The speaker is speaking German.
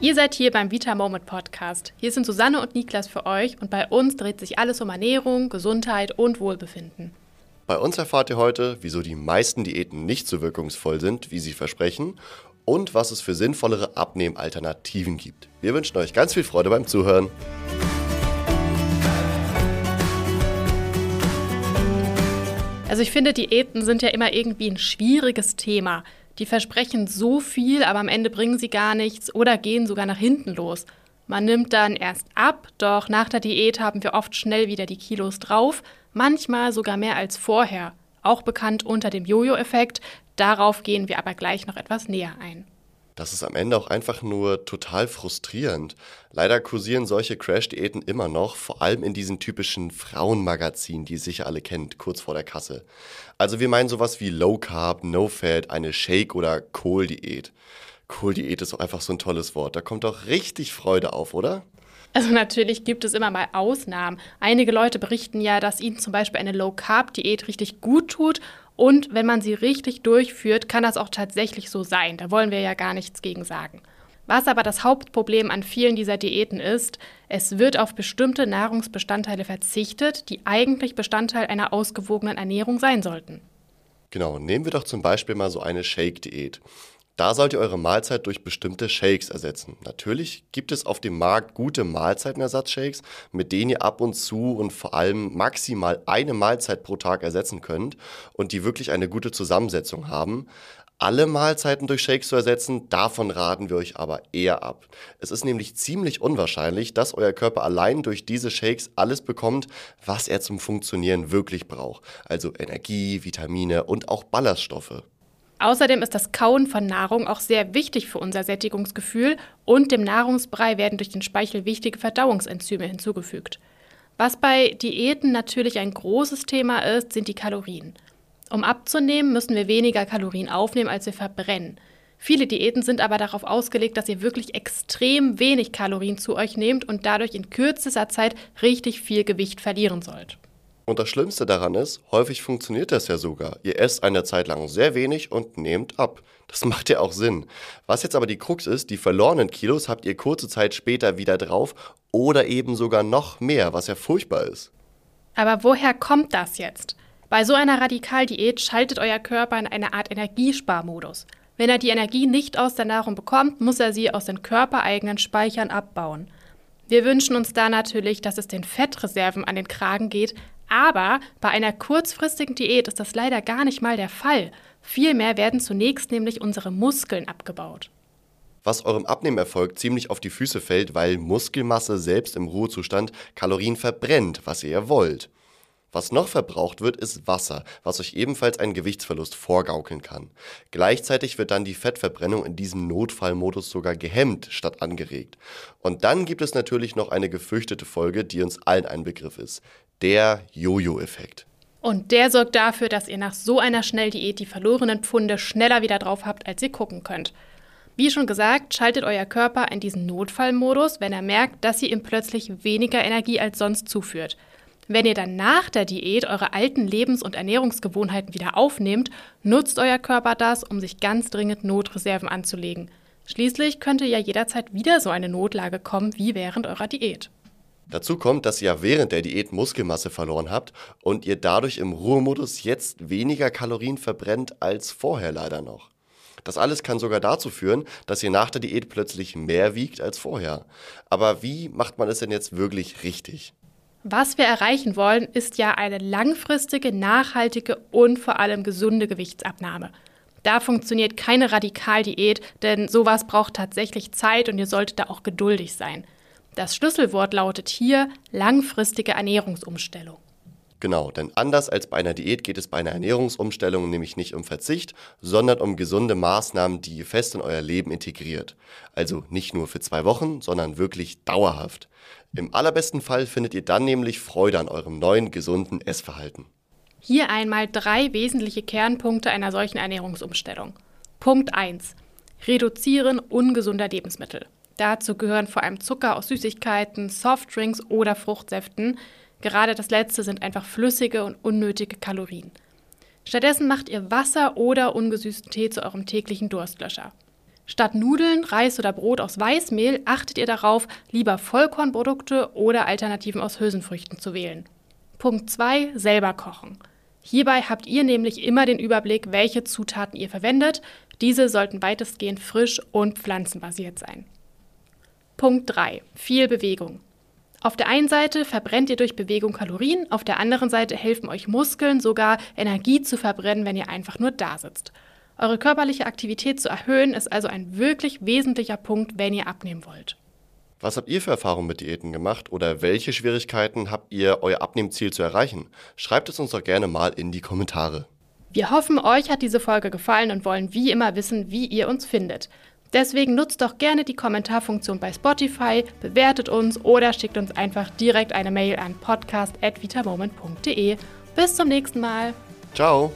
Ihr seid hier beim Vita Moment Podcast. Hier sind Susanne und Niklas für euch und bei uns dreht sich alles um Ernährung, Gesundheit und Wohlbefinden. Bei uns erfahrt ihr heute, wieso die meisten Diäten nicht so wirkungsvoll sind, wie sie versprechen und was es für sinnvollere Abnehmalternativen gibt. Wir wünschen euch ganz viel Freude beim Zuhören. Also ich finde, Diäten sind ja immer irgendwie ein schwieriges Thema. Die versprechen so viel, aber am Ende bringen sie gar nichts oder gehen sogar nach hinten los. Man nimmt dann erst ab, doch nach der Diät haben wir oft schnell wieder die Kilos drauf, manchmal sogar mehr als vorher, auch bekannt unter dem Jojo-Effekt. Darauf gehen wir aber gleich noch etwas näher ein das ist am Ende auch einfach nur total frustrierend. Leider kursieren solche Crash-Diäten immer noch, vor allem in diesen typischen Frauenmagazinen, die ihr sicher alle kennt, kurz vor der Kasse. Also wir meinen sowas wie Low Carb, No Fat, eine Shake- oder Kohl-Diät. Kohl-Diät ist auch einfach so ein tolles Wort. Da kommt doch richtig Freude auf, oder? Also natürlich gibt es immer mal Ausnahmen. Einige Leute berichten ja, dass ihnen zum Beispiel eine Low-Carb-Diät richtig gut tut und wenn man sie richtig durchführt, kann das auch tatsächlich so sein. Da wollen wir ja gar nichts gegen sagen. Was aber das Hauptproblem an vielen dieser Diäten ist, es wird auf bestimmte Nahrungsbestandteile verzichtet, die eigentlich Bestandteil einer ausgewogenen Ernährung sein sollten. Genau, nehmen wir doch zum Beispiel mal so eine Shake-Diät. Da sollt ihr eure Mahlzeit durch bestimmte Shakes ersetzen. Natürlich gibt es auf dem Markt gute Mahlzeitenersatzshakes, mit denen ihr ab und zu und vor allem maximal eine Mahlzeit pro Tag ersetzen könnt und die wirklich eine gute Zusammensetzung haben. Alle Mahlzeiten durch Shakes zu ersetzen, davon raten wir euch aber eher ab. Es ist nämlich ziemlich unwahrscheinlich, dass euer Körper allein durch diese Shakes alles bekommt, was er zum Funktionieren wirklich braucht. Also Energie, Vitamine und auch Ballaststoffe. Außerdem ist das Kauen von Nahrung auch sehr wichtig für unser Sättigungsgefühl und dem Nahrungsbrei werden durch den Speichel wichtige Verdauungsenzyme hinzugefügt. Was bei Diäten natürlich ein großes Thema ist, sind die Kalorien. Um abzunehmen, müssen wir weniger Kalorien aufnehmen, als wir verbrennen. Viele Diäten sind aber darauf ausgelegt, dass ihr wirklich extrem wenig Kalorien zu euch nehmt und dadurch in kürzester Zeit richtig viel Gewicht verlieren sollt. Und das Schlimmste daran ist, häufig funktioniert das ja sogar. Ihr esst eine Zeit lang sehr wenig und nehmt ab. Das macht ja auch Sinn. Was jetzt aber die Krux ist, die verlorenen Kilos habt ihr kurze Zeit später wieder drauf oder eben sogar noch mehr, was ja furchtbar ist. Aber woher kommt das jetzt? Bei so einer Radikaldiät schaltet euer Körper in eine Art Energiesparmodus. Wenn er die Energie nicht aus der Nahrung bekommt, muss er sie aus den körpereigenen Speichern abbauen. Wir wünschen uns da natürlich, dass es den Fettreserven an den Kragen geht, aber bei einer kurzfristigen Diät ist das leider gar nicht mal der Fall. Vielmehr werden zunächst nämlich unsere Muskeln abgebaut. Was eurem Abnehmerfolg ziemlich auf die Füße fällt, weil Muskelmasse selbst im Ruhezustand Kalorien verbrennt, was ihr wollt. Was noch verbraucht wird, ist Wasser, was euch ebenfalls einen Gewichtsverlust vorgaukeln kann. Gleichzeitig wird dann die Fettverbrennung in diesem Notfallmodus sogar gehemmt statt angeregt. Und dann gibt es natürlich noch eine gefürchtete Folge, die uns allen ein Begriff ist der Jojo-Effekt. Und der sorgt dafür, dass ihr nach so einer Schnelldiät die verlorenen Pfunde schneller wieder drauf habt, als ihr gucken könnt. Wie schon gesagt, schaltet euer Körper in diesen Notfallmodus, wenn er merkt, dass ihr ihm plötzlich weniger Energie als sonst zuführt. Wenn ihr dann nach der Diät eure alten Lebens- und Ernährungsgewohnheiten wieder aufnehmt, nutzt euer Körper das, um sich ganz dringend Notreserven anzulegen. Schließlich könnte ja jederzeit wieder so eine Notlage kommen wie während eurer Diät. Dazu kommt, dass ihr ja während der Diät Muskelmasse verloren habt und ihr dadurch im Ruhemodus jetzt weniger Kalorien verbrennt als vorher leider noch. Das alles kann sogar dazu führen, dass ihr nach der Diät plötzlich mehr wiegt als vorher. Aber wie macht man es denn jetzt wirklich richtig? Was wir erreichen wollen, ist ja eine langfristige, nachhaltige und vor allem gesunde Gewichtsabnahme. Da funktioniert keine Radikaldiät, denn sowas braucht tatsächlich Zeit und ihr solltet da auch geduldig sein. Das Schlüsselwort lautet hier langfristige Ernährungsumstellung. Genau, denn anders als bei einer Diät geht es bei einer Ernährungsumstellung nämlich nicht um Verzicht, sondern um gesunde Maßnahmen, die ihr fest in euer Leben integriert. Also nicht nur für zwei Wochen, sondern wirklich dauerhaft. Im allerbesten Fall findet ihr dann nämlich Freude an eurem neuen gesunden Essverhalten. Hier einmal drei wesentliche Kernpunkte einer solchen Ernährungsumstellung. Punkt 1. Reduzieren ungesunder Lebensmittel. Dazu gehören vor allem Zucker aus Süßigkeiten, Softdrinks oder Fruchtsäften. Gerade das letzte sind einfach flüssige und unnötige Kalorien. Stattdessen macht ihr Wasser oder ungesüßten Tee zu eurem täglichen Durstlöscher. Statt Nudeln, Reis oder Brot aus Weißmehl achtet ihr darauf, lieber Vollkornprodukte oder Alternativen aus Hülsenfrüchten zu wählen. Punkt 2. Selber kochen. Hierbei habt ihr nämlich immer den Überblick, welche Zutaten ihr verwendet. Diese sollten weitestgehend frisch und pflanzenbasiert sein. Punkt 3. Viel Bewegung. Auf der einen Seite verbrennt ihr durch Bewegung Kalorien, auf der anderen Seite helfen euch Muskeln sogar Energie zu verbrennen, wenn ihr einfach nur da sitzt. Eure körperliche Aktivität zu erhöhen ist also ein wirklich wesentlicher Punkt, wenn ihr abnehmen wollt. Was habt ihr für Erfahrungen mit Diäten gemacht oder welche Schwierigkeiten habt ihr, euer Abnehmziel zu erreichen? Schreibt es uns doch gerne mal in die Kommentare. Wir hoffen, euch hat diese Folge gefallen und wollen wie immer wissen, wie ihr uns findet. Deswegen nutzt doch gerne die Kommentarfunktion bei Spotify, bewertet uns oder schickt uns einfach direkt eine Mail an podcast.vitamoment.de. Bis zum nächsten Mal. Ciao.